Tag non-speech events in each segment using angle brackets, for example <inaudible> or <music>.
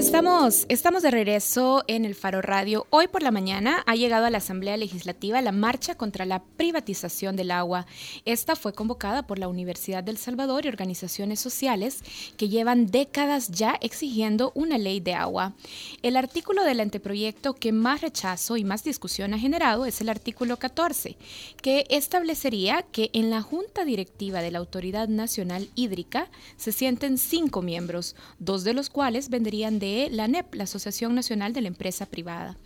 Estamos, estamos de regreso en el Faro Radio. Hoy por la mañana ha llegado a la Asamblea Legislativa la marcha contra la privatización del agua. Esta fue convocada por la Universidad del Salvador y organizaciones sociales que llevan décadas ya exigiendo una ley de agua. El artículo del anteproyecto que más rechazo y más discusión ha generado es el artículo 14, que establecería que en la Junta Directiva de la Autoridad Nacional Hídrica se sienten cinco miembros, dos de los cuales vendrían de la ANEP, la Asociación Nacional de la Empresa Privada.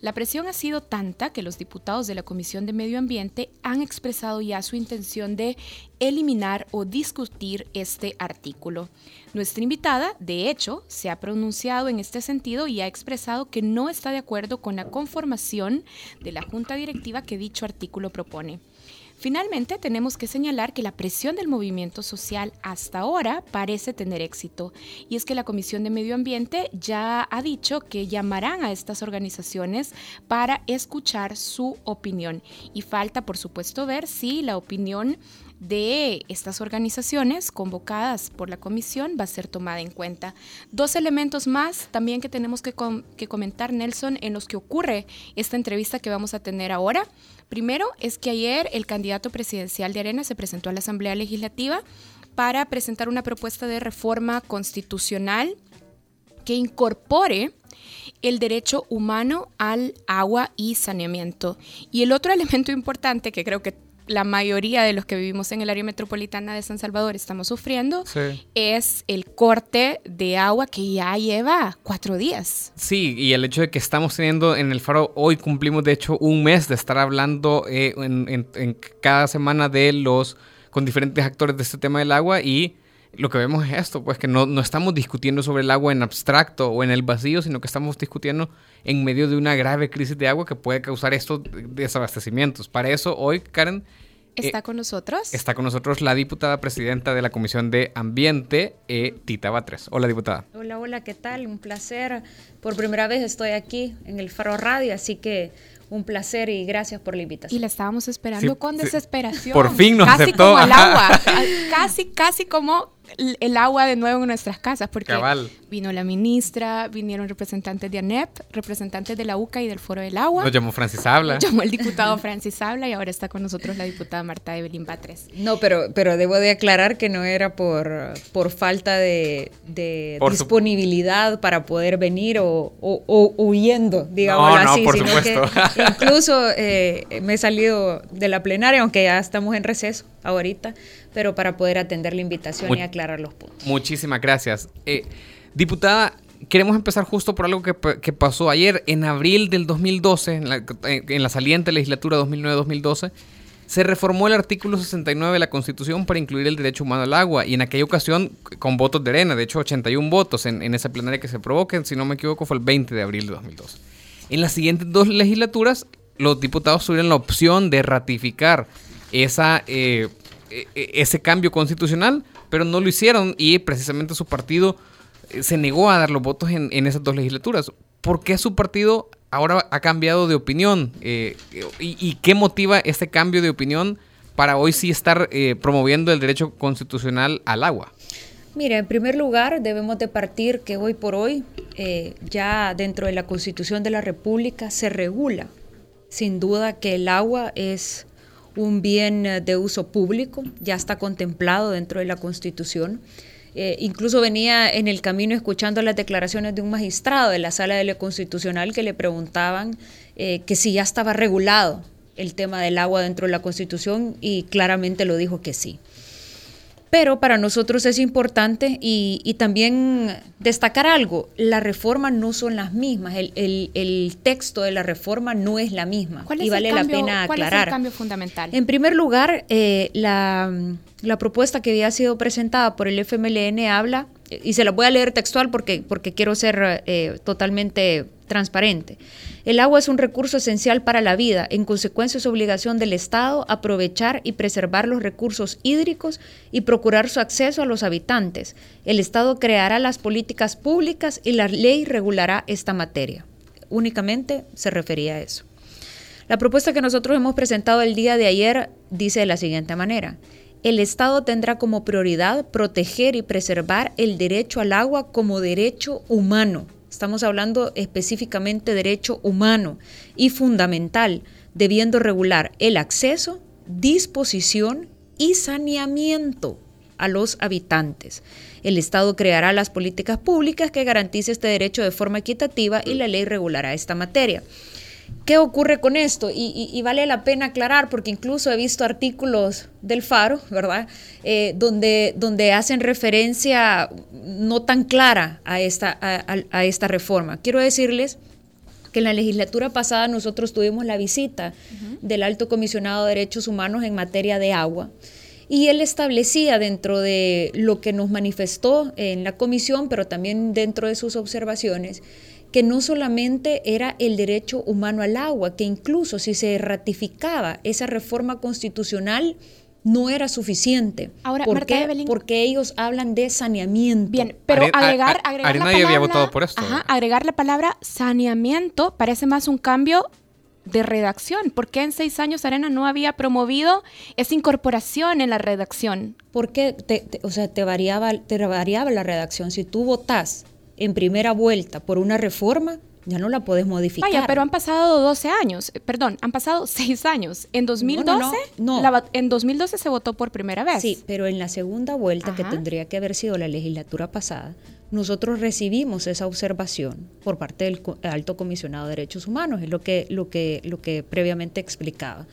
La presión ha sido tanta que los diputados de la Comisión de Medio Ambiente han expresado ya su intención de eliminar o discutir este artículo. Nuestra invitada, de hecho, se ha pronunciado en este sentido y ha expresado que no está de acuerdo con la conformación de la Junta Directiva que dicho artículo propone. Finalmente, tenemos que señalar que la presión del movimiento social hasta ahora parece tener éxito, y es que la Comisión de Medio Ambiente ya ha dicho que llamarán a estas organizaciones para escuchar su opinión. Y falta, por supuesto, ver si la opinión de estas organizaciones convocadas por la comisión va a ser tomada en cuenta. Dos elementos más también que tenemos que, que comentar, Nelson, en los que ocurre esta entrevista que vamos a tener ahora. Primero es que ayer el candidato presidencial de Arena se presentó a la Asamblea Legislativa para presentar una propuesta de reforma constitucional que incorpore el derecho humano al agua y saneamiento. Y el otro elemento importante que creo que la mayoría de los que vivimos en el área metropolitana de San Salvador estamos sufriendo es el corte de agua que ya lleva cuatro días. Sí, y el hecho de que estamos teniendo en el faro, hoy cumplimos de hecho un mes de estar hablando eh, en, cada semana de los, con diferentes actores de este tema del agua y lo que vemos es esto, pues que no, no, estamos discutiendo sobre el agua en abstracto o en el vacío, sino que estamos discutiendo en medio de una grave crisis de agua que puede causar estos desabastecimientos. Para eso hoy, Karen... ¿Está eh, con nosotros? Está con nosotros la diputada presidenta de la Comisión de Ambiente, eh, Tita Batres. Hola, diputada. Hola, hola, ¿qué tal? Un placer. Por primera vez estoy aquí en el Faro Radio, así que un placer y gracias por la invitación. Y la estábamos esperando con desesperación. Por fin nos casi aceptó. Como el agua, <laughs> casi, casi como el agua de nuevo en nuestras casas, porque vino la ministra, vinieron representantes de ANEP, representantes de la UCA y del Foro del Agua. Nos llamó Francis Habla. Nos llamó el diputado Francis Habla y ahora está con nosotros la diputada Marta Evelyn Batres. No, pero, pero debo de aclarar que no era por, por falta de, disponibilidad para poder venir o, huyendo, digamos así, por sino que incluso eh, me he salido de la plenaria, aunque ya estamos en receso ahorita, pero para poder atender la invitación y aclarar los puntos. Muchísimas gracias. Eh, diputada, queremos empezar justo por algo que, pasó ayer, en abril del 2012, en la, en la saliente legislatura 2009-2012 se reformó el artículo 69 de la Constitución para incluir el derecho humano al agua y en aquella ocasión con votos de arena, de hecho 81 votos en, en esa plenaria que se provoquen, si no me equivoco fue el 20 de abril de 2012. En las siguientes dos legislaturas los diputados tuvieron la opción de ratificar esa eh, e, e, ese cambio constitucional, pero no lo hicieron y precisamente su partido eh, se negó a dar los votos en, esas dos legislaturas. ¿Por qué su partido ahora ha cambiado de opinión? Eh, y, qué motiva este cambio de opinión para hoy sí estar promoviendo el derecho constitucional al agua? Mira, en primer lugar debemos de partir que hoy por hoy ya dentro de la Constitución de la República se regula sin duda que el agua es un bien eh, de uso público, ya está contemplado dentro de la Constitución. Eh, incluso venía en el camino escuchando las declaraciones de un magistrado de la sala de lo constitucional que le preguntaban eh, que si ya estaba regulado el tema del agua dentro de la Constitución y claramente lo dijo que sí. Pero para nosotros es importante y, también destacar algo, la reforma no son las mismas, el, texto de la reforma no es la misma y vale la pena aclarar. ¿Cuál es el cambio fundamental? En primer lugar, eh, la, propuesta que había sido presentada por el FMLN habla, y se la voy a leer textual porque, porque quiero ser eh, totalmente transparente. El agua es un recurso esencial para la vida, en consecuencia es obligación del Estado aprovechar y preservar los recursos hídricos y procurar su acceso a los habitantes. El Estado creará las políticas públicas y la ley regulará esta materia. Únicamente se refería a eso. La propuesta que nosotros hemos presentado el día de ayer dice de la siguiente manera. El Estado tendrá como prioridad proteger y preservar el derecho al agua como derecho humano. Estamos hablando específicamente de derecho humano y fundamental, debiendo regular el acceso, disposición y saneamiento a los habitantes. El Estado creará las políticas públicas que garanticen este derecho de forma equitativa y la ley regulará esta materia. ¿Qué ocurre con esto? Y, vale la pena aclarar, porque incluso he visto artículos del Faro, ¿verdad? Eh, donde, donde hacen referencia no tan clara a esta, a, esta reforma. Quiero decirles que en la legislatura pasada nosotros tuvimos la visita del Alto Comisionado de Derechos Humanos en materia de agua. Y él establecía dentro de lo que nos manifestó en la comisión, pero también dentro de sus observaciones, que no solamente era el derecho humano al agua, que incluso si se ratificaba esa reforma constitucional, no era suficiente. Ahora, ¿Por qué? Porque ellos hablan de saneamiento. Bien, pero agregar, agregar la palabra, había votado por esto. agregar la palabra saneamiento parece más un cambio de redacción. ¿Por qué en seis años Arena no había promovido esa incorporación en la redacción? Porque o sea, te variaba, te variaba la redacción. Si tú votás en primera vuelta por una reforma, ya no la puedes modificar. Vaya, pero han pasado 12 años, eh, perdón, han pasado <laughs> 6 años. En 2012, no, en 2012 se votó por primera vez. Sí, pero en la segunda vuelta, que tendría que haber sido la legislatura pasada, nosotros recibimos esa observación por parte del Alto Comisionado de Derechos Humanos, es lo que, lo que, lo que previamente explicaba.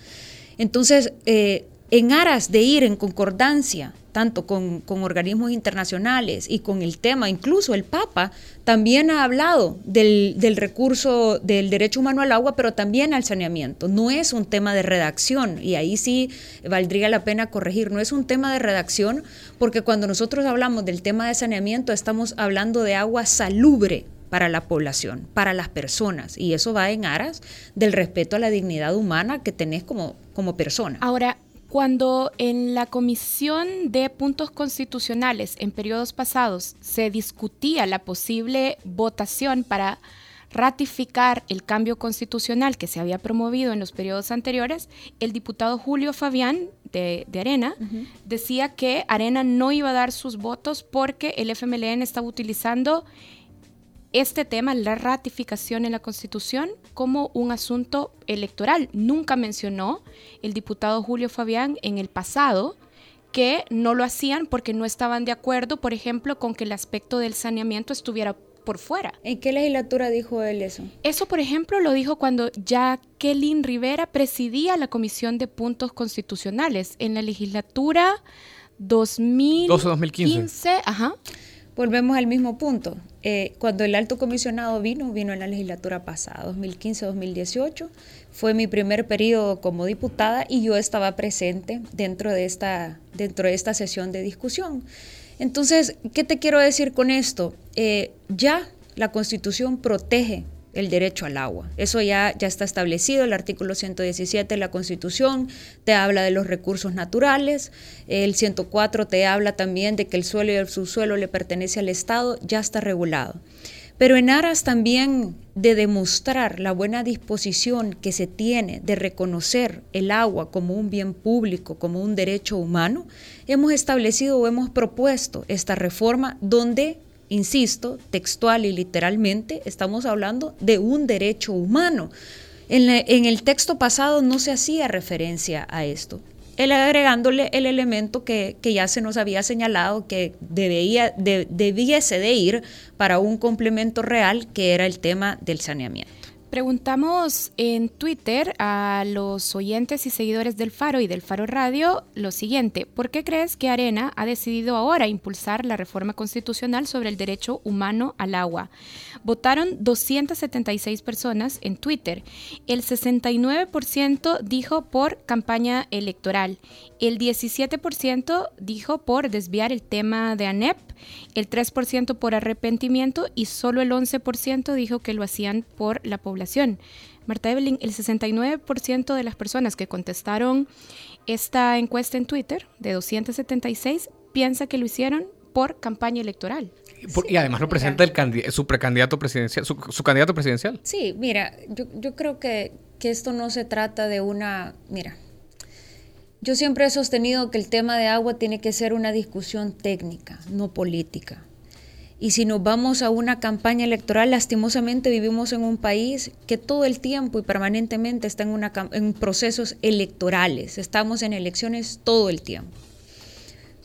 Entonces, eh, en aras de ir en concordancia tanto con, organismos internacionales y con el tema, incluso el Papa también ha hablado del, recurso del derecho humano al agua, pero también al saneamiento. No es un tema de redacción, y ahí sí valdría la pena corregir, no es un tema de redacción, porque cuando nosotros hablamos del tema de saneamiento estamos hablando de agua salubre, para la población, para las personas. Y eso va en aras del respeto a la dignidad humana que tenés como, como persona. Ahora, cuando en la Comisión de Puntos Constitucionales en periodos pasados se discutía la posible votación para ratificar el cambio constitucional que se había promovido en los periodos anteriores, el diputado Julio Fabián de, Arena decía que Arena no iba a dar sus votos porque el FMLN estaba utilizando este tema, la ratificación en la Constitución, como un asunto electoral. Nunca mencionó el diputado Julio Fabián en el pasado que no lo hacían porque no estaban de acuerdo, por ejemplo, con que el aspecto del saneamiento estuviera por fuera. ¿En qué legislatura dijo él eso? Eso, por ejemplo, lo dijo cuando Jacqueline Rivera presidía la Comisión de Puntos Constitucionales en la legislatura 2012-2015. Ajá. Volvemos al mismo punto. Eh, cuando el alto comisionado vino, vino en la legislatura pasada, 2015-2018, fue mi primer periodo como diputada y yo estaba presente dentro de esta, dentro de esta sesión de discusión. Entonces, ¿qué te quiero decir con esto? Eh, ya la constitución protege el derecho al agua. Eso ya, ya está establecido, el artículo 117 de la Constitución te habla de los recursos naturales, el 104 te habla también de que el suelo y el subsuelo le pertenece al Estado, ya está regulado. Pero en aras también de demostrar la buena disposición que se tiene de reconocer el agua como un bien público, como un derecho humano, hemos establecido o hemos propuesto esta reforma donde insisto, textual y literalmente, estamos hablando de un derecho humano. En, el texto pasado no se hacía referencia a esto. Él agregándole el elemento que, ya se nos había señalado que debía, debiese de ir para un complemento real, que era el tema del saneamiento. Preguntamos en Twitter a los oyentes y seguidores del Faro y del Faro Radio lo siguiente, ¿por qué crees que Arena ha decidido ahora impulsar la reforma constitucional sobre el derecho humano al agua? Votaron 276 personas en Twitter. El 69% dijo por campaña electoral, el 17% dijo por desviar el tema de ANEP, el 3% por arrepentimiento y solo el 11% dijo que lo hacían por la población Marta Evelyn, el 69% de las personas que contestaron esta encuesta en Twitter, de 276, piensa que lo hicieron por campaña electoral. y además lo presenta el su precandidato presidencial, su, candidato presidencial. Sí, mira, yo, creo que, que esto no se trata de una, mira, Yo siempre he sostenido que el tema de agua tiene que ser una discusión técnica, no política. Y si nos vamos a una campaña electoral, lastimosamente vivimos en un país que todo el tiempo y permanentemente está en, una, en procesos electorales. Estamos en elecciones todo el tiempo.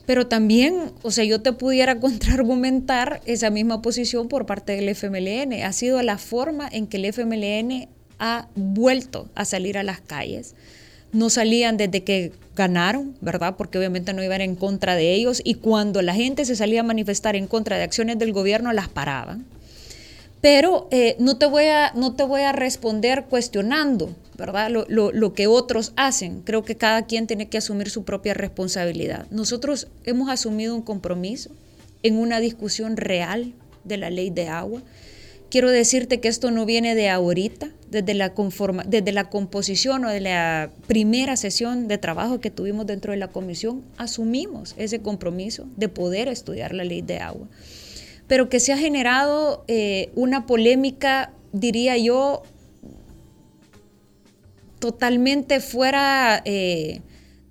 Pero también, o sea, yo te pudiera <laughs> contraargumentar esa misma posición por parte del FMLN. Ha sido la forma en que el FMLN ha vuelto a salir a las calles. No salían desde que ganaron, ¿verdad? Porque obviamente no iban en contra de ellos y cuando la gente se salía a manifestar en contra de acciones del gobierno las paraban. Pero eh, no, te voy a, no te voy a responder cuestionando, ¿verdad? Lo, lo, que otros hacen. Creo que cada quien tiene que asumir su propia responsabilidad. Nosotros hemos asumido un compromiso en una discusión real de la ley de agua. Quiero decirte que esto no viene de ahorita, desde la, conforma, desde la composición o de la primera sesión de trabajo que tuvimos dentro de la comisión, asumimos ese compromiso de poder estudiar la ley de agua. Pero que se ha generado eh, una polémica, diría yo, totalmente fuera eh,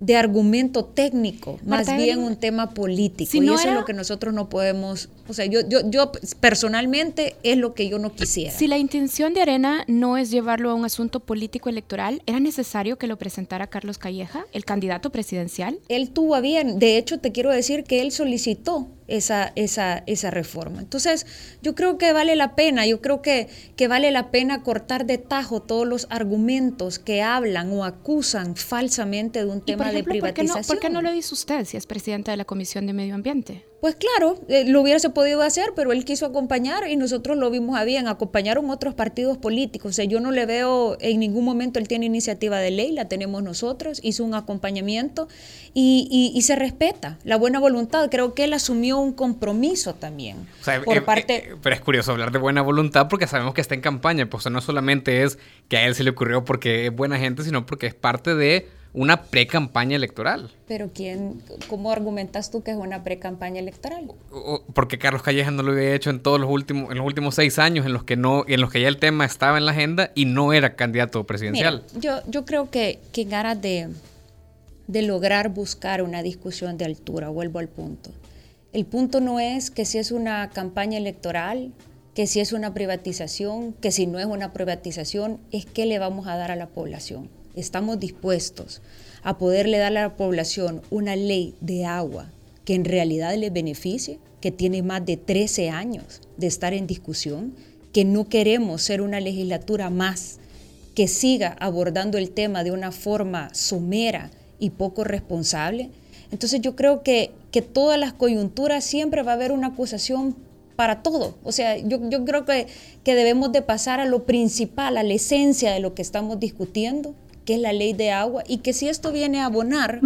de argumento técnico, más bien un tema político. y eso es lo que nosotros no podemos, o sea, yo, yo, yo personalmente es lo que yo no quisiera. Si la intención de Arena no es llevarlo a un asunto político electoral, ¿era necesario que lo presentara Carlos Calleja, el candidato presidencial? Él tuvo a bien, de hecho te quiero decir que él solicitó esa, esa, esa reforma. Entonces, yo creo que vale la pena, yo creo que, que vale la pena cortar de tajo todos los argumentos que hablan o acusan falsamente de un tema de privatización. ¿por qué, no, lo dice usted si es presidenta de la Comisión de Medio Ambiente? Pues claro, eh, lo hubiese podido hacer, pero él quiso acompañar y nosotros lo vimos a bien. Acompañaron otros partidos políticos. O sea, yo no le veo en ningún momento él tiene iniciativa de ley, la tenemos nosotros, hizo un acompañamiento y, y, se respeta la buena voluntad. Creo que él asumió un compromiso también. por eh, parte... Eh, pero es curioso hablar de buena voluntad porque sabemos que está en campaña. Pues no solamente es que a él se le ocurrió porque es buena gente, sino porque es parte de una pre-campaña electoral. Pero quién, ¿cómo argumentas tú que es una pre-campaña electoral? Porque Carlos Calleja no lo había hecho en todos los últimos, en los últimos seis años, en los que no, en los que ya el tema estaba en la agenda y no era candidato presidencial. yo, yo creo que, que en aras de, de lograr buscar una discusión de altura, vuelvo al punto. El punto no es que si es una campaña electoral, que si es una privatización, que si no es una privatización, es qué le vamos a dar a la población estamos dispuestos a poderle dar a la población una ley de agua que en realidad le beneficie, que tiene más de 13 años de estar en discusión, que no queremos ser una legislatura más que siga abordando el tema de una forma somera y poco responsable. Entonces yo creo que, que todas las coyunturas siempre va a haber una acusación para todo. O sea, yo, yo creo que, que debemos de pasar a lo principal, a la esencia de lo que estamos discutiendo, que es la ley de agua, y que si esto viene a abonar,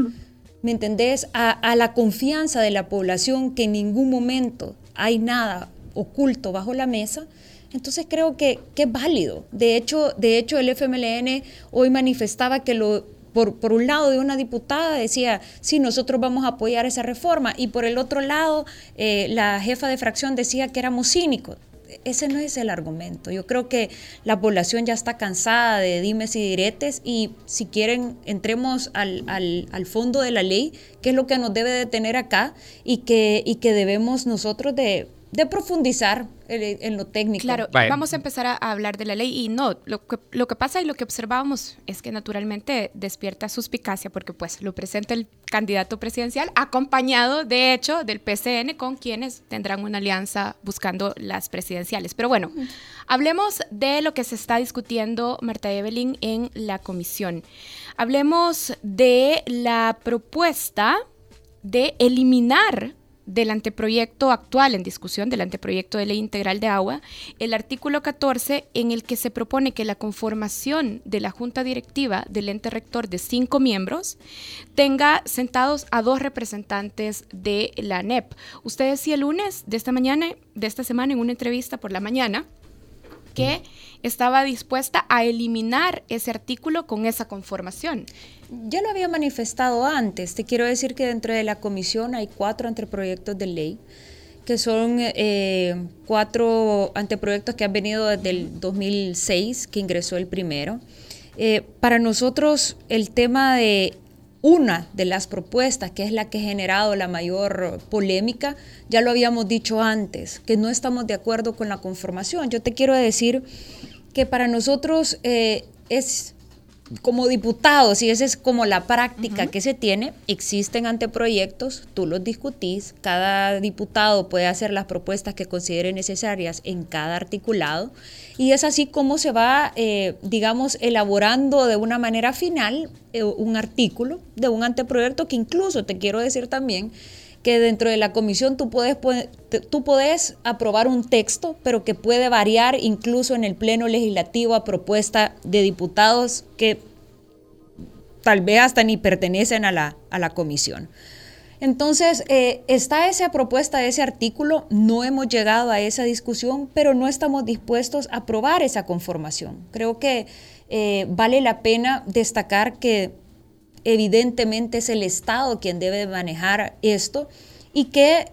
¿me entendés?, a, la confianza de la población que en ningún momento hay nada oculto bajo la mesa, entonces creo que, es válido. De hecho, de hecho, el FMLN hoy manifestaba que lo, por, por, un lado de una diputada decía, sí, nosotros vamos a apoyar esa reforma, y por el otro lado, eh, la jefa de fracción decía que éramos cínicos ese no es el argumento. Yo creo que la población ya está cansada de dimes y diretes y si quieren entremos al, al, fondo de la ley, que es lo que nos debe de tener acá y que, y que debemos nosotros de de profundizar en, lo técnico. Claro, vamos a empezar a, hablar de la ley y no, lo que, lo que pasa y lo que observábamos es que naturalmente despierta suspicacia porque pues lo presenta el candidato presidencial acompañado de hecho del PCN con quienes tendrán una alianza buscando las presidenciales. Pero bueno, hablemos de lo que se está discutiendo Marta Evelyn en la comisión. Hablemos de la propuesta de eliminar del anteproyecto actual en discusión, del anteproyecto de ley integral de agua, el artículo 14 en el que se propone que la conformación de la junta directiva del ente rector de cinco miembros tenga sentados a dos representantes de la NEP. Usted decía el lunes de esta mañana, de esta semana, en una entrevista por la mañana, que estaba dispuesta a eliminar ese artículo con esa conformación. Ya lo había manifestado antes. Te quiero decir que dentro de la comisión hay cuatro anteproyectos de ley, que son eh, cuatro anteproyectos que han venido desde el 2006, que ingresó el primero. Eh, para nosotros el tema de una de las propuestas, que es la que ha generado la mayor polémica, ya lo habíamos dicho antes, que no estamos de acuerdo con la conformación. Yo te quiero decir que para nosotros eh, es como diputados, y esa es como la práctica que se tiene, existen anteproyectos, tú los discutís, cada diputado puede hacer las propuestas que considere necesarias en cada articulado, y es así como se va, eh, digamos, elaborando de una manera final eh, un artículo de un anteproyecto que incluso te quiero decir también que dentro de la comisión tú puedes, tú puedes aprobar un texto, pero que puede variar incluso en el pleno legislativo a propuesta de diputados que tal vez hasta ni pertenecen a la, a la comisión. Entonces, eh, está esa propuesta ese artículo, no hemos llegado a esa discusión, pero no estamos dispuestos a aprobar esa conformación. Creo que eh, vale la pena destacar que evidentemente es el Estado quien debe manejar esto y que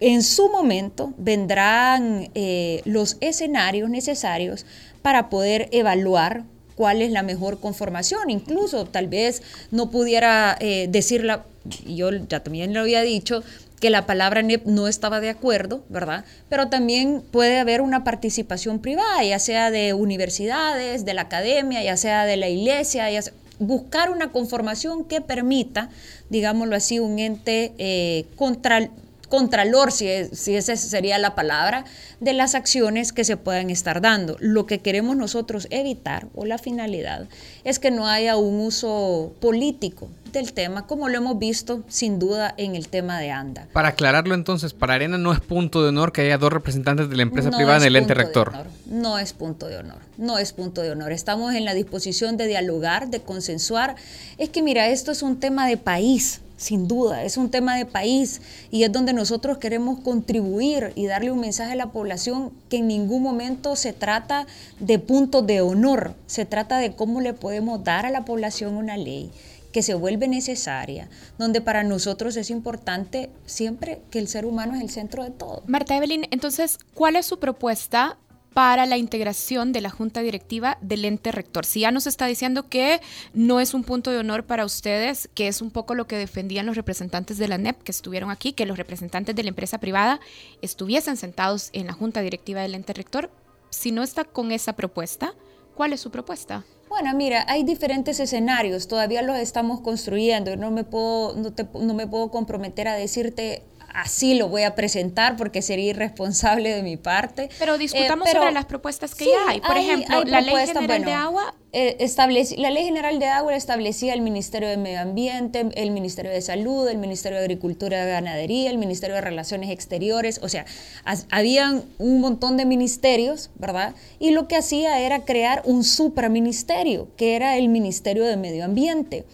en su momento vendrán eh, los escenarios necesarios para poder evaluar cuál es la mejor conformación. Incluso tal vez no pudiera eh, decirla, yo ya también lo había dicho, que la palabra NEP no estaba de acuerdo, ¿verdad? Pero también puede haber una participación privada, ya sea de universidades, de la academia, ya sea de la iglesia, ya sea, buscar una conformación que permita, digámoslo así, un ente eh, contra, contralor, si, si esa sería la palabra, de las acciones que se puedan estar dando. Lo que queremos nosotros evitar, o la finalidad, es que no haya un uso político del tema, como lo hemos visto sin duda en el tema de ANDA. Para aclararlo entonces, para Arena no es punto de honor que haya dos representantes de la empresa privada en el ente rector. no es punto de honor, no es punto de honor. Estamos en la disposición de dialogar, de consensuar. Es que mira, esto es un tema de país sin duda, es un tema de país y es donde nosotros queremos contribuir y darle un mensaje a la población que en ningún momento se trata de puntos de honor, se trata de cómo le podemos dar a la población una ley que se vuelve necesaria, donde para nosotros es importante siempre que el ser humano es el centro de todo. Marta Evelyn, entonces, ¿cuál es su propuesta para la integración de la junta directiva del ente rector. Si ya nos está diciendo que no es un punto de honor para ustedes, que es un poco lo que defendían los representantes de la NEP que estuvieron aquí, que los representantes de la empresa privada estuviesen sentados en la junta directiva del ente rector, si no está con esa propuesta, ¿cuál es su propuesta? Bueno, mira, hay diferentes escenarios, todavía los estamos construyendo, no me puedo, no, no me puedo comprometer a decirte así lo voy a presentar porque sería irresponsable de mi parte. Pero discutamos eh, sobre las propuestas que ya hay. Por ejemplo, la Ley General de Agua. Eh, la Ley General de Agua establecía el Ministerio de Medio Ambiente, el Ministerio de Salud, el Ministerio de Agricultura y Ganadería, el Ministerio de Relaciones Exteriores. O sea, habían un montón de ministerios, ¿verdad? Y lo que hacía era crear un supraministerio, que era el Ministerio de Medio Ambiente.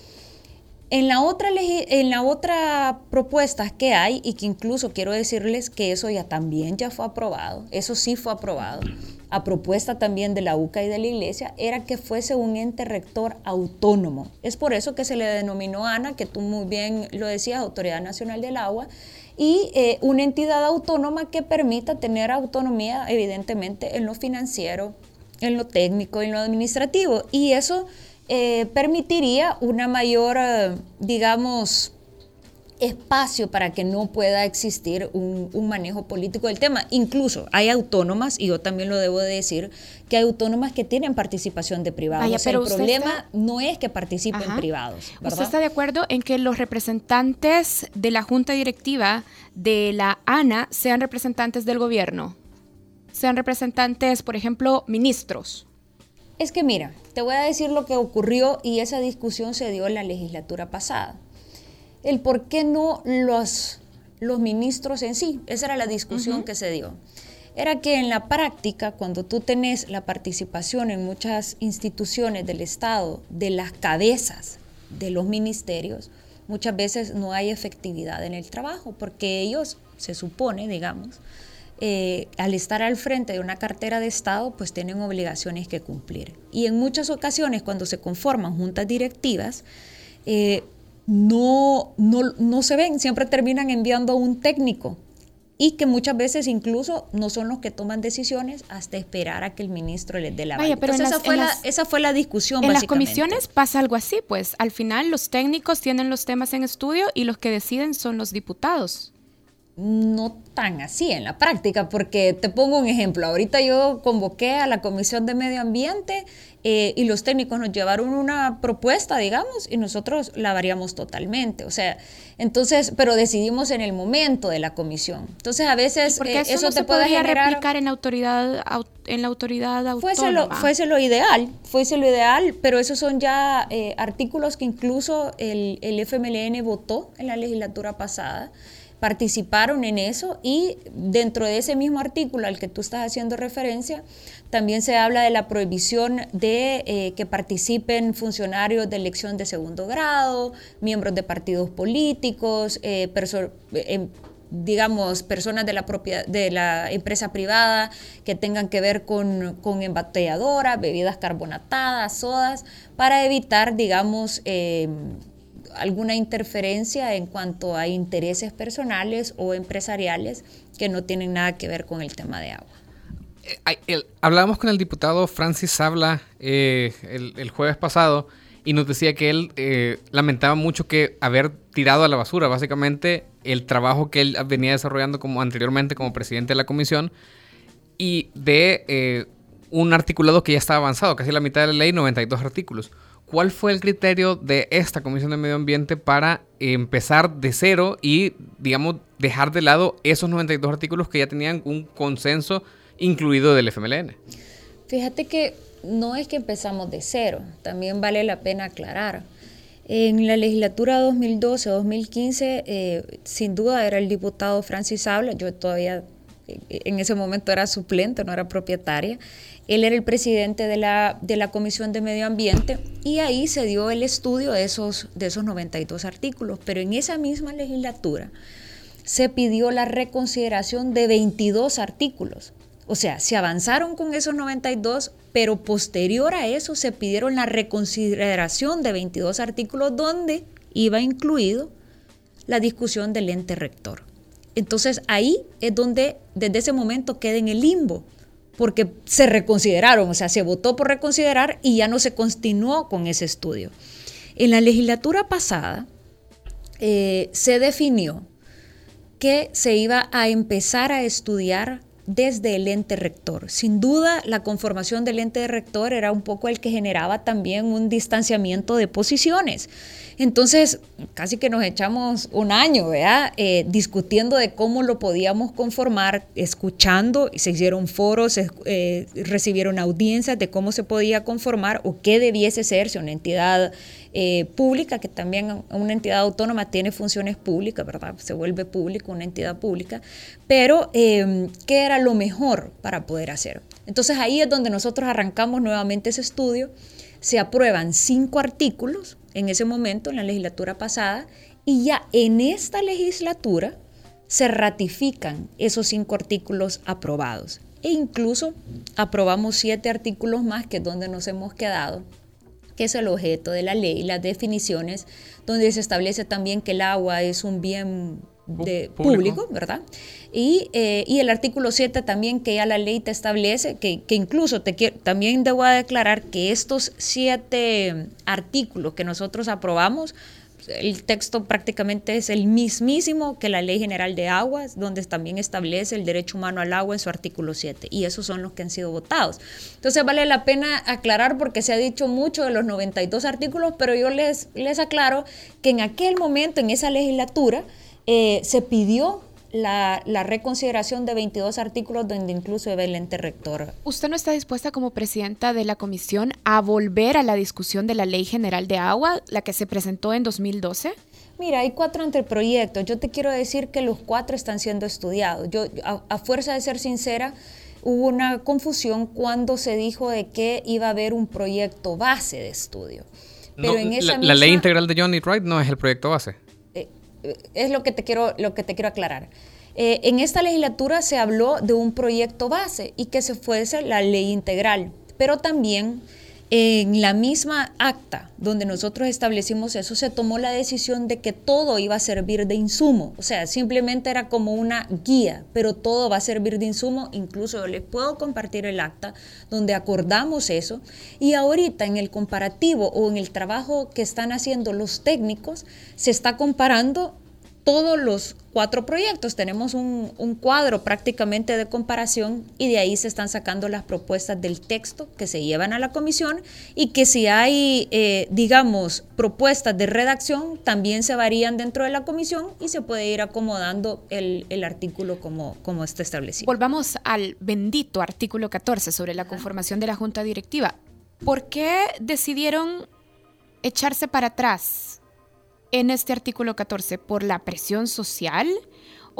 En la, otra en la otra propuesta que hay, y que incluso quiero decirles que eso ya también ya fue aprobado, eso sí fue aprobado, a propuesta también de la UCA y de la Iglesia, era que fuese un ente rector autónomo. Es por eso que se le denominó ANA, que tú muy bien lo decías, Autoridad Nacional del Agua, y eh, una entidad autónoma que permita tener autonomía, evidentemente, en lo financiero, en lo técnico, en lo administrativo. Y eso eh, permitiría una mayor, eh, digamos, espacio para que no pueda existir un, manejo político del tema. Incluso hay autónomas, y yo también lo debo de decir, que hay autónomas que tienen participación de privados. pero el problema no es que participen privados. ¿Usted está de acuerdo en que los representantes de la junta directiva de la ANA sean representantes del gobierno? Sean representantes, por ejemplo, ministros. Es que mira, te voy a decir lo que ocurrió y esa discusión se dio en la legislatura pasada. El por qué no los, los ministros en sí, esa era la discusión que se dio. Era que en la práctica, cuando tú tenés la participación en muchas instituciones del Estado, de las cabezas de los ministerios, muchas veces no hay efectividad en el trabajo, porque ellos, se supone, digamos, eh, al estar al frente de una cartera de Estado, pues tienen obligaciones que cumplir. Y en muchas ocasiones, cuando se conforman juntas directivas, eh, no, no, no se ven, siempre terminan enviando a un técnico y que muchas veces incluso no son los que toman decisiones hasta esperar a que el ministro les dé la Vaya, pero esa, fue la, esa fue la discusión. En las comisiones pasa algo así, pues al final los técnicos tienen los temas en estudio y los que deciden son los diputados no tan así en la práctica, porque te pongo un ejemplo. Ahorita yo convoqué a la Comisión de Medio Ambiente eh, y los técnicos nos llevaron una propuesta, digamos, y nosotros la variamos totalmente. O sea, entonces, pero decidimos en el momento de la comisión. Entonces, a veces porque eh, eso, te puede generar replicar en la autoridad en la autoridad autónoma. Fuese lo, ideal, fuese lo ideal, pero esos son ya eh, artículos que incluso el, el FMLN votó en la legislatura pasada participaron en eso y dentro de ese mismo artículo al que tú estás haciendo referencia, también se habla de la prohibición de eh, que participen funcionarios de elección de segundo grado, miembros de partidos políticos, eh, em, digamos, personas de la, propiedad, de la empresa privada que tengan que ver con, con bebidas carbonatadas, sodas, para evitar, digamos, em, alguna interferencia en cuanto a intereses personales o empresariales que no tienen nada que ver con el tema de agua. Eh, hablábamos con el diputado Francis Sabla eh, el, jueves pasado y nos decía que él eh, lamentaba mucho que haber tirado a la basura básicamente el trabajo que él venía desarrollando como anteriormente como presidente de la comisión y de un articulado que ya estaba avanzado, casi la mitad de la ley, 92 artículos. ¿Cuál fue el criterio de esta Comisión de Medio Ambiente para empezar de cero y, digamos, dejar de lado esos 92 artículos que ya tenían un consenso incluido del FMLN? Fíjate que no es que empezamos de cero, también vale la pena aclarar. En la legislatura 2012-2015, eh, sin duda era el diputado Francis Habla, yo todavía en ese momento era suplente, no era propietaria, él era el presidente de la, de la Comisión de Medio Ambiente y ahí se dio el estudio de esos, de esos 92 artículos. Pero en esa misma legislatura se pidió la reconsideración de 22 artículos. O sea, se avanzaron con esos 92, pero posterior a eso se pidieron la reconsideración de 22 artículos donde iba incluido la discusión del ente rector. Entonces ahí es donde desde ese momento queda en el limbo porque se reconsideraron, o sea, se votó por reconsiderar y ya no se continuó con ese estudio. En la legislatura pasada eh, se definió que se iba a empezar a estudiar desde el ente rector. Sin duda, la conformación del ente rector era un poco el que generaba también un distanciamiento de posiciones. Entonces, casi que nos echamos un año, ¿verdad? Eh, discutiendo de cómo lo podíamos conformar, escuchando, se hicieron foros, eh, recibieron audiencias de cómo se podía conformar o qué debiese ser si una entidad eh, pública, que también una entidad autónoma tiene funciones públicas, ¿verdad? Se vuelve público, una entidad pública, pero qué era lo mejor para poder hacer. Entonces ahí es donde nosotros arrancamos nuevamente ese estudio, se aprueban cinco artículos, en ese momento, en la legislatura pasada, y ya en esta legislatura se ratifican esos cinco artículos aprobados. E incluso aprobamos siete artículos más, que es donde nos hemos quedado, que es el objeto de la ley, las definiciones, donde se establece también que el agua es un bien de público, ¿verdad? Y, eh, y, el artículo 7 también que ya la ley te establece, que, que incluso te también debo declarar que estos siete artículos que nosotros aprobamos, el texto prácticamente es el mismísimo que la Ley General de Aguas, donde también establece el derecho humano al agua en su artículo 7, y esos son los que han sido votados. Entonces vale la pena aclarar porque se ha dicho mucho de los 92 artículos, pero yo les, les aclaro que en aquel momento, en esa legislatura, eh, se pidió la, reconsideración de 22 artículos donde incluso el ente rector. ¿Usted no está dispuesta como presidenta de la comisión a volver a la discusión de la Ley General de Agua, la que se presentó en 2012? Mira, hay cuatro anteproyectos. Yo te quiero decir que los cuatro están siendo estudiados. Yo, a, fuerza de ser sincera, hubo una confusión cuando se dijo de que iba a haber un proyecto base de estudio. Pero en esa la, la ley integral de Johnny Wright no es el proyecto base es lo que te quiero, lo que te quiero aclarar. Eh, en esta legislatura se habló de un proyecto base y que se fuese la ley integral, pero también en la misma acta donde nosotros establecimos eso, se tomó la decisión de que todo iba a servir de insumo. O sea, simplemente era como una guía, pero todo va a servir de insumo. Incluso les puedo compartir el acta donde acordamos eso. Y ahorita en el comparativo o en el trabajo que están haciendo los técnicos, se está comparando todos los cuatro proyectos. Tenemos un, cuadro prácticamente de comparación y de ahí se están sacando las propuestas del texto que se llevan a la comisión y que si hay, eh, digamos, propuestas de redacción, también se varían dentro de la comisión y se puede ir acomodando el, artículo como, como está establecido. Volvamos al bendito artículo 14 sobre la conformación de la Junta Directiva. ¿Por qué decidieron echarse para atrás? En este artículo 14 por la presión social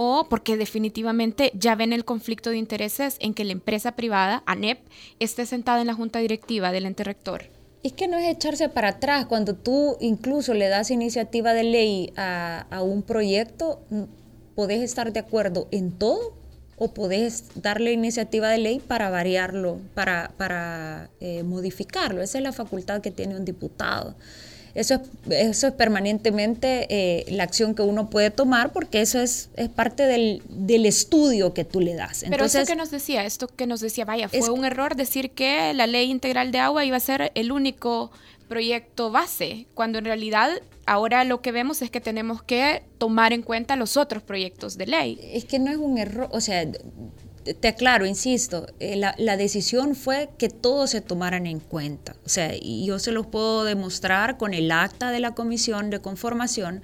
o porque definitivamente ya ven el conflicto de intereses en que la empresa privada, ANEP, esté sentada en la junta directiva del ente rector? Es que no es echarse para atrás. Cuando tú incluso le das iniciativa de ley a, un proyecto, podés estar de acuerdo en todo o podés darle iniciativa de ley para variarlo, para, para eh, modificarlo. Esa es la facultad que tiene un diputado. Eso es, eso es permanentemente eh, la acción que uno puede tomar porque eso es, es parte del, del, estudio que tú le das. Pero eso que nos decía, esto que nos decía, vaya, fue un error decir que la ley integral de agua iba a ser el único proyecto base, cuando en realidad ahora lo que vemos es que tenemos que tomar en cuenta los otros proyectos de ley. Es que no es un error, o sea, te aclaro, insisto, eh, la, decisión fue que todos se tomaran en cuenta. O sea, y yo se los puedo demostrar con el acta de la comisión de conformación.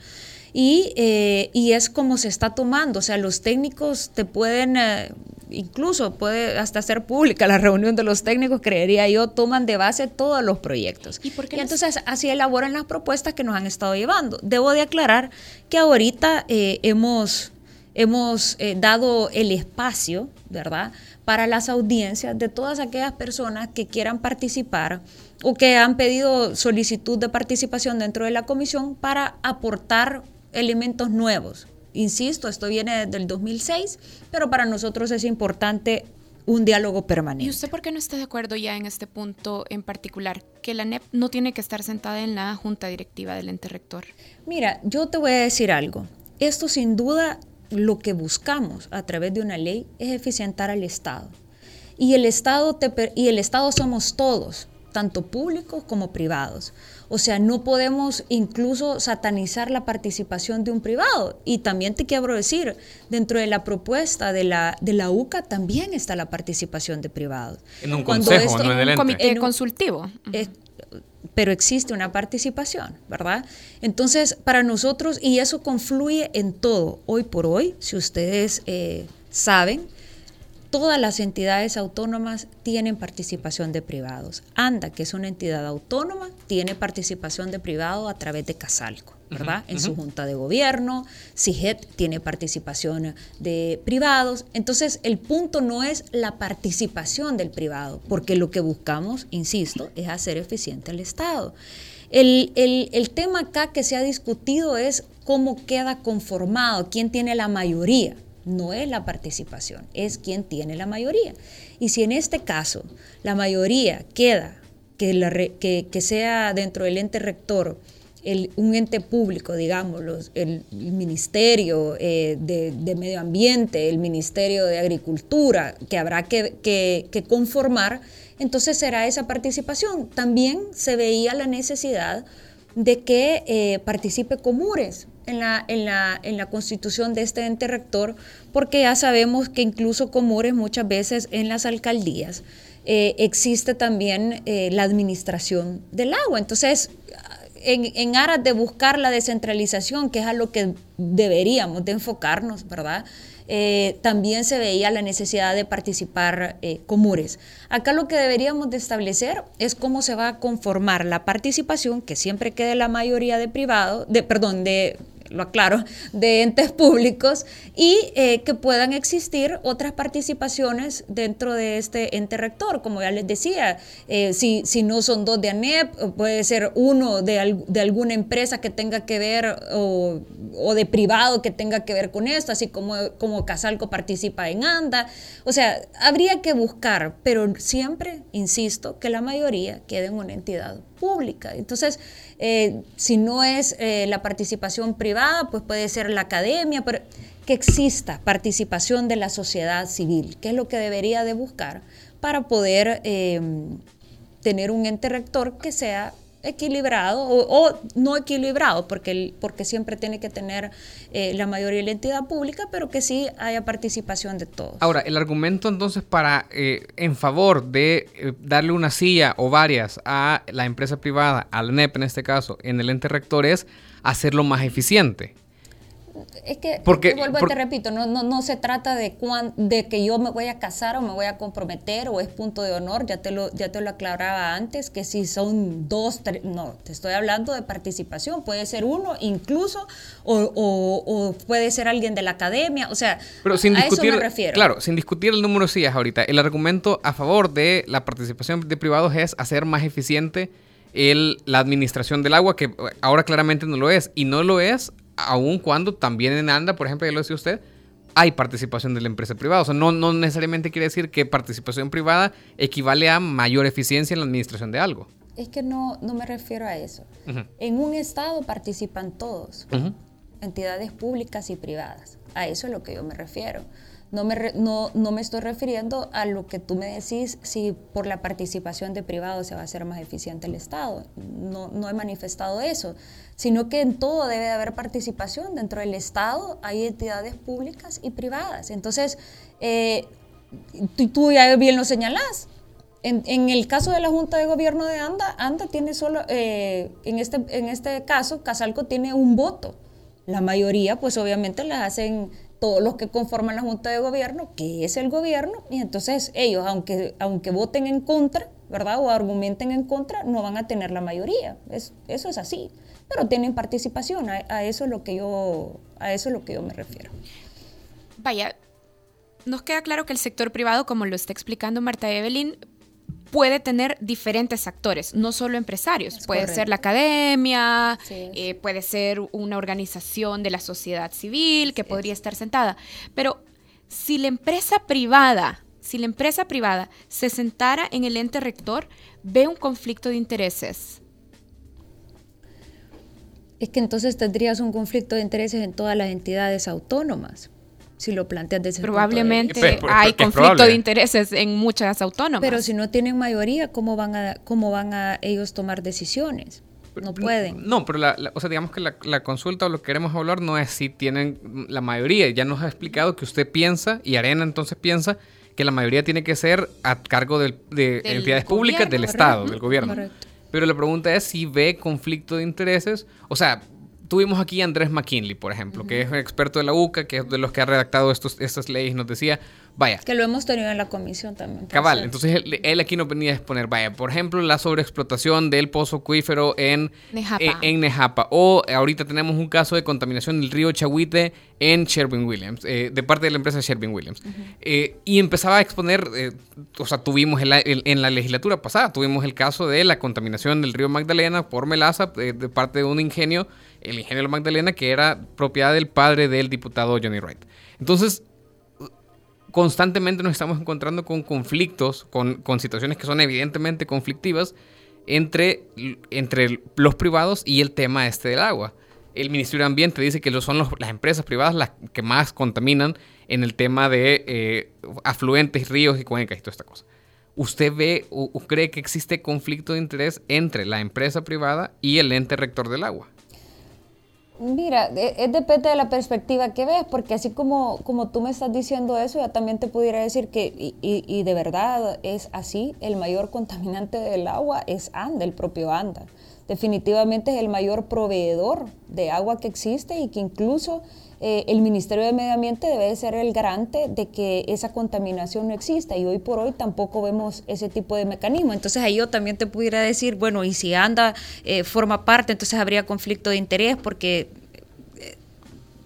Y, eh, y es como se está tomando. O sea, los técnicos te pueden, eh, incluso puede hasta ser pública la reunión de los técnicos, creería yo, toman de base todos los proyectos. Y, entonces así elaboran las propuestas que nos han estado llevando. Debo de aclarar que ahorita hemos hemos eh, dado el espacio, ¿verdad?, para las audiencias de todas aquellas personas que quieran participar o que han pedido solicitud de participación dentro de la comisión para aportar elementos nuevos. Insisto, esto viene desde el 2006, pero para nosotros es importante un diálogo permanente. ¿Y usted por qué no está de acuerdo ya en este punto en particular? Que la NEP no tiene que estar sentada en la junta directiva del ente rector. Mira, yo te voy a decir algo. Esto sin duda lo que buscamos a través de una ley es eficientar al Estado. Y el Estado, y el Estado somos todos, tanto públicos como privados. O sea, no podemos incluso satanizar la participación de un privado. Y también te quiero decir, dentro de la propuesta de la, de la UCA también está la participación de privados. En un consejo, no en un comité consultivo pero existe una participación, ¿verdad? Entonces, para nosotros, y eso confluye en todo, hoy por hoy, si ustedes eh, saben, todas las entidades autónomas tienen participación de privados. ANDA, que es una entidad autónoma, tiene participación de privado a través de Casalco. ¿Verdad? en su junta de gobierno, CIGET tiene participación de privados. Entonces, el punto no es la participación del privado, porque lo que buscamos, insisto, es hacer eficiente el Estado. El, el tema acá que se ha discutido es cómo queda conformado, quién tiene la mayoría no es la participación, es quién tiene la mayoría. Y si en este caso la mayoría queda que, que, que sea dentro del ente rector un ente público, digamos, el, Ministerio eh, de, Medio Ambiente, el Ministerio de Agricultura, que habrá que, conformar, entonces será esa participación. También se veía la necesidad de que eh, participe Comures en la, constitución de este ente rector, porque ya sabemos que incluso Comures muchas veces en las alcaldías eh, existe también la administración del agua. Entonces, en, aras de buscar la descentralización, que es a lo que deberíamos de enfocarnos, ¿verdad? Eh, también se veía la necesidad de participar eh, comures. Acá lo que deberíamos de establecer es cómo se va a conformar la participación, que siempre quede la mayoría de privado, de, perdón, de lo aclaro, de entes públicos y eh, que puedan existir otras participaciones dentro de este ente rector, como ya les decía, eh, si, si no son dos de ANEP, puede ser uno de, de alguna empresa que tenga que ver o, o, de privado que tenga que ver con esto, así como, como Casalco participa en ANDA, o sea, habría que buscar, pero siempre, insisto, que la mayoría quede en una entidad Entonces, eh, si no es eh, la participación privada, pues puede ser la academia, pero que exista participación de la sociedad civil, que es lo que debería de buscar para poder eh, tener un ente rector que sea equilibrado o, no equilibrado, porque, porque siempre tiene que tener eh, la mayoría de la entidad pública, pero que sí haya participación de todos. Ahora, el argumento entonces para eh, en favor de eh, darle una silla o varias a la empresa privada, al NEP en este caso, en el ente rector es hacerlo más eficiente es que, porque, vuelvo te repito, no, no, no se trata de, de que yo me voy a casar o me voy a comprometer o es punto de honor, ya te lo, ya te lo aclaraba antes, que si son dos, tres, no, te estoy hablando de participación, puede ser uno incluso o, o, puede ser alguien de la academia, o sea, Pero sin a discutir, eso me refiero. Claro, sin discutir el número de sillas ahorita, el argumento a favor de la participación de privados es hacer más eficiente el, la administración del agua, que ahora claramente no lo es, y no lo es aun cuando también en ANDA, por ejemplo, ya lo decía usted, hay participación de la empresa privada. O sea, no, no necesariamente quiere decir que participación privada equivale a mayor eficiencia en la administración de algo. Es que no, no me refiero a eso. En un Estado participan todos, entidades públicas y privadas. A eso es lo que yo me refiero. No me, no, no me estoy refiriendo a lo que tú me decís, si por la participación de privados se va a hacer más eficiente el Estado. No, no he manifestado eso, sino que en todo debe de haber participación. Dentro del Estado hay entidades públicas y privadas. Entonces, eh, tú, ya bien lo señalás. En, en, el caso de la Junta de Gobierno de ANDA, ANDA tiene solo, eh, en, este, en este caso, Casalco tiene un voto. La mayoría, pues obviamente las hacen todos los que conforman la Junta de Gobierno, que es el gobierno, y entonces ellos, aunque, aunque voten en contra, ¿verdad? O argumenten en contra, no van a tener la mayoría. Es, eso es así. Pero tienen participación, a, eso es lo que yo, a eso es lo que yo me refiero. Vaya, nos queda claro que el sector privado, como lo está explicando Marta Evelyn, puede tener diferentes actores, no solo empresarios. puede ser la academia, eh, puede ser una organización de la sociedad civil que podría estar sentada. Pero si la empresa privada, si la empresa privada se sentara en el ente rector, ve un conflicto de intereses. Es que entonces tendrías un conflicto de intereses en todas las entidades autónomas si lo planteas desde Probablemente pues, hay conflicto de intereses en muchas autónomas. Pero si no tienen mayoría, ¿cómo van a, cómo van a ellos tomar decisiones? No pueden. No, pero la, o sea, digamos que la, consulta o lo que queremos hablar no es si tienen la mayoría. Ya nos ha explicado que usted piensa, y Arena entonces piensa, que la mayoría tiene que ser a cargo de entidades públicas del Estado, del gobierno. Pero la pregunta es si ve conflicto de intereses. O sea, tuvimos aquí a Andrés McKinley, por ejemplo, que es un experto de la UCA, que es de los que ha redactado estos, estas leyes, nos decía, vaya. Que lo hemos tenido en la comisión también. Cabal, entonces él, aquí nos venía a exponer, vaya, por ejemplo, la sobreexplotación del pozo acuífero en Nejapa. Eh, en, Nejapa. O ahorita tenemos un caso de contaminación del río Chahuite en Sherwin Williams, eh, de parte de la empresa Sherwin Williams. Eh, y empezaba a exponer, o sea, tuvimos en la legislatura pasada, tuvimos el caso de la contaminación del río Magdalena por melaza de parte de un ingenio el ingeniero Magdalena, que era propiedad del padre del diputado Johnny Wright. Entonces, constantemente nos estamos encontrando con conflictos, con, situaciones que son evidentemente conflictivas entre, entre los privados y el tema este del agua. El Ministerio de Ambiente dice que son las empresas privadas las que más contaminan en el tema de eh, afluentes, ríos y cuencas y toda esta cosa. ¿Usted ve o cree que existe conflicto de interés entre la empresa privada y el ente rector del agua? Mira, e, es, depende de la perspectiva que ves, porque así como, como tú me estás diciendo eso, yo también te pudiera decir que, y, y, de verdad es así, el mayor contaminante del agua es ANDA, el propio ANDA. Definitivamente es el mayor proveedor de agua que existe y que incluso eh, el Ministerio de Medio Ambiente debe ser el garante de que esa contaminación no exista y hoy por hoy tampoco vemos ese tipo de mecanismo. Entonces ahí yo también te pudiera decir, bueno, y si ANDA eh, forma parte, entonces habría conflicto de interés porque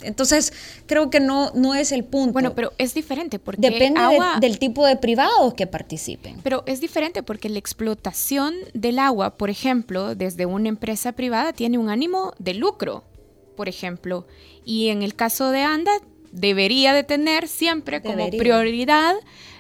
Entonces, creo que no, no es el punto. Bueno, pero es diferente porque Depende del tipo de privados que participen. Pero es diferente porque la explotación del agua, por ejemplo, desde una empresa privada tiene un ánimo de lucro, por ejemplo. Y en el caso de ANDA, debería de tener siempre como prioridad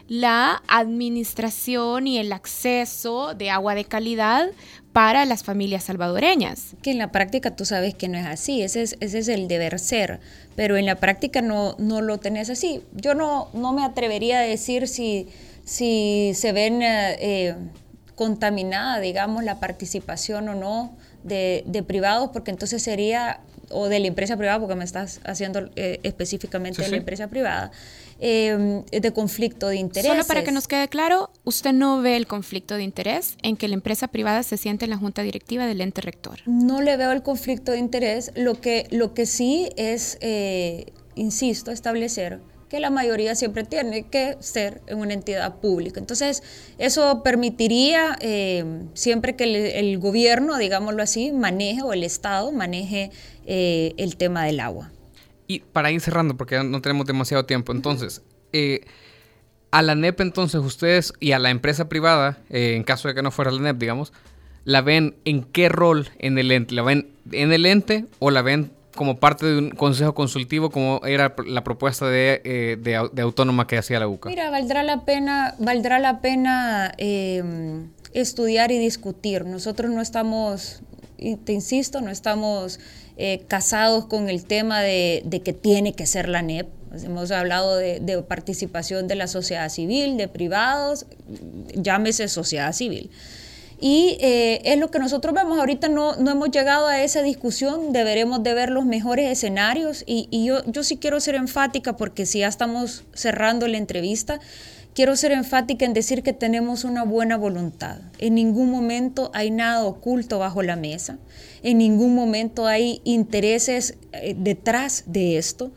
la administración y el acceso de agua de calidad para las familias salvadoreñas. Que en la práctica tú sabes que no es así, ese es, ese es el deber ser, pero en la práctica no, no lo tenés así. Yo no, no me atrevería a decir si, si se ven eh, eh, contaminada, digamos, la participación o no de, de privados, porque entonces sería o de la empresa privada, porque me estás haciendo eh, específicamente de la empresa privada, eh, de conflicto de interés. Solo para que nos quede claro, usted no ve el conflicto de interés en que la empresa privada se siente en la junta directiva del ente rector. No le veo el conflicto de interés. Lo que, lo que sí es, eh, insisto, establecer que la mayoría siempre tiene que ser en una entidad pública. Entonces, eso permitiría eh, siempre que el, gobierno, digámoslo así, maneje o el Estado maneje eh, el tema del agua. Y para ir cerrando, porque no tenemos demasiado tiempo, entonces, eh, a la NEP entonces ustedes y a la empresa privada, en caso de que no fuera la NEP, digamos, ¿la ven en qué rol en el ente? ¿La ven en el ente o la ven como parte de un consejo consultivo como era la propuesta de, eh, de, autónoma que hacía la UCA? Mira, valdrá la pena, valdrá la pena eh, estudiar y discutir. Nosotros no estamos, te insisto, no estamos eh, casados con el tema de, de, que tiene que ser la NEP. Hemos hablado de, de participación de la sociedad civil, de privados, llámese sociedad civil. Y eh, es lo que nosotros vemos. Ahorita no, no, hemos llegado a esa discusión, deberemos de ver los mejores escenarios. Y, y yo, yo sí quiero ser enfática porque si ya estamos cerrando la entrevista, quiero ser enfática en decir que tenemos una buena voluntad. En ningún momento hay nada oculto bajo la mesa. En ningún momento hay intereses eh, detrás de esto.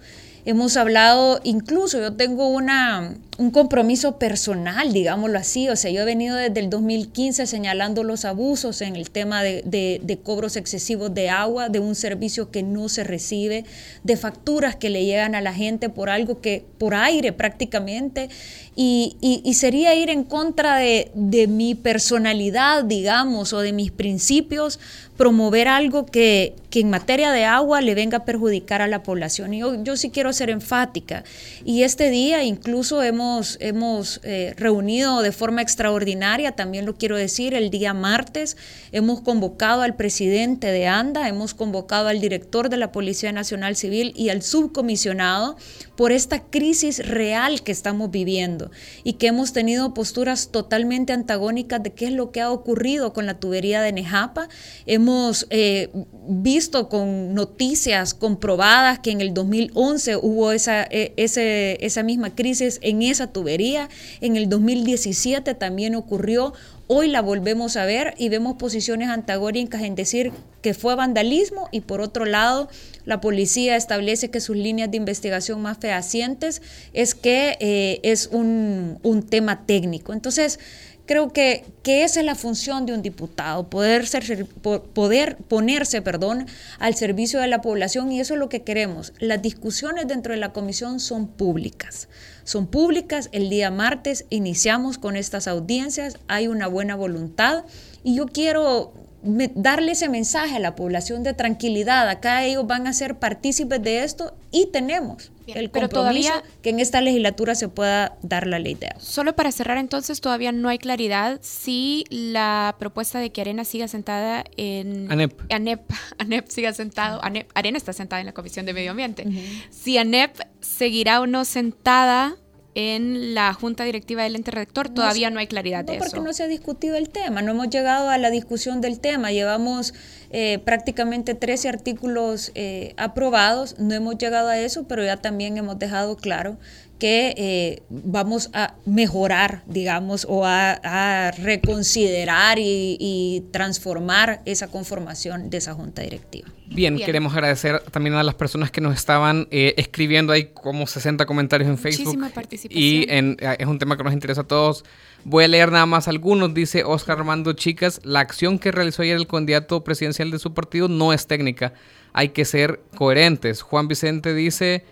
Hemos hablado, incluso yo tengo una, un compromiso personal, digámoslo así, o sea, yo he venido desde el 2015 señalando los abusos en el tema de, cobros excesivos de agua, de un servicio que no se recibe, de facturas que le llegan a la gente por algo que, por aire prácticamente, y, sería ir en contra de, mi personalidad, digamos, o de mis principios, promover algo que, en materia de agua le venga a perjudicar a la población. Y yo sí quiero ser enfática. Y este día incluso hemos, hemos eh, reunido de forma extraordinaria, también lo quiero decir, el día martes hemos convocado al presidente de ANDA, hemos convocado al director de la Policía Nacional Civil y al subcomisionado por esta crisis real que estamos viviendo y que hemos tenido posturas totalmente antagónicas de qué es lo que ha ocurrido con la tubería de Nejapa. Hemos eh, visto con noticias comprobadas que en el 2011 hubo esa, e, ese, esa misma crisis en esa tubería, en el 2017 también ocurrió Hoy la volvemos a ver y vemos posiciones antagónicas en decir que fue vandalismo y por otro lado la policía establece que sus líneas de investigación más fehacientes es que eh, es un, tema técnico. Entonces, creo que, que, esa es la función de un diputado, poder, ser, poder ponerse perdón, al servicio de la población y eso es lo que queremos. Las discusiones dentro de la comisión son públicas. Son públicas. El día martes iniciamos con estas audiencias, hay una buena voluntad y yo quiero darle ese mensaje a la población de tranquilidad. Acá ellos van a ser partícipes de esto y tenemos el compromiso pero todavía, que en esta legislatura se pueda dar la ley de agua. Solo para cerrar entonces, todavía no hay claridad si la propuesta de que Arena siga sentada en... ANEP. ANEP, <laughs> ANEP siga sentado, ANEP, Arena está sentada en la Comisión de Medio Ambiente. Si ANEP seguirá o no sentada en la junta directiva del ente rector todavía no, hay claridad de eso. porque no se ha discutido el tema, no hemos llegado a la discusión del tema, llevamos eh, prácticamente 13 artículos eh, aprobados, no hemos llegado a eso, pero ya también hemos dejado claro que eh, vamos a mejorar, digamos, o a, reconsiderar y, transformar esa conformación de esa junta directiva. Bien, queremos agradecer también a las personas que nos estaban eh, escribiendo ahí como 60 comentarios en Facebook. Muchísima participación. Y en, eh, es un tema que nos interesa a todos. Voy a leer nada más algunos. Dice Oscar Armando Chicas, la acción que realizó ayer el candidato presidencial de su partido no es técnica hay que ser coherentes. Juan Vicente dice,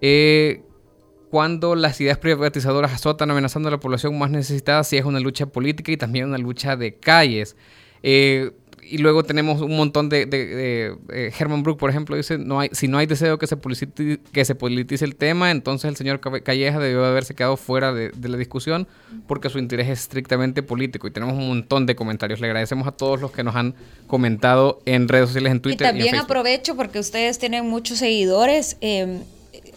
eh, cuando las ideas privatizadoras azotan amenazando a la población más necesitada, sí es una lucha política y también una lucha de calles. Eh, y luego tenemos un montón de, de, eh, Herman Brook, por ejemplo, dice, no hay, si no hay deseo que se, politice, que se politice el tema, entonces el señor Calleja debió haberse quedado fuera de, la discusión porque su interés es estrictamente político. Y tenemos un montón de comentarios. Le agradecemos a todos los que nos han comentado en redes sociales, en Twitter. Y también aprovecho porque ustedes tienen muchos seguidores. Eh,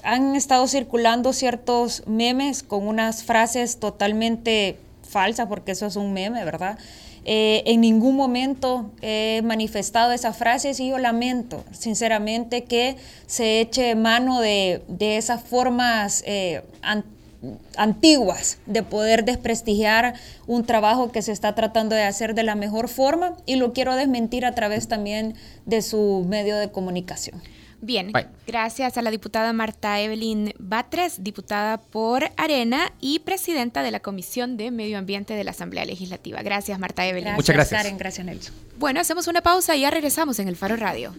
han estado circulando ciertos memes con unas frases totalmente falsas, porque eso es un meme, ¿verdad? Eh, en ningún momento he manifestado esa frase y yo lamento sinceramente que se eche mano de, esas formas eh, antiguas de poder desprestigiar un trabajo que se está tratando de hacer de la mejor forma y lo quiero desmentir a través también de su medio de comunicación. Bien, gracias a la diputada Marta Evelyn Batres, diputada por Arena y presidenta de la Comisión de Medio Ambiente de la Asamblea Legislativa. Gracias, Marta Evelyn. Muchas gracias. Karen, gracias, Nelson. Bueno, hacemos una pausa y ya regresamos en el Faro Radio.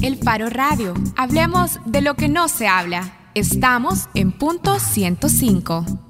El Faro Radio. Hablemos de lo que no se habla. Estamos en punto 105.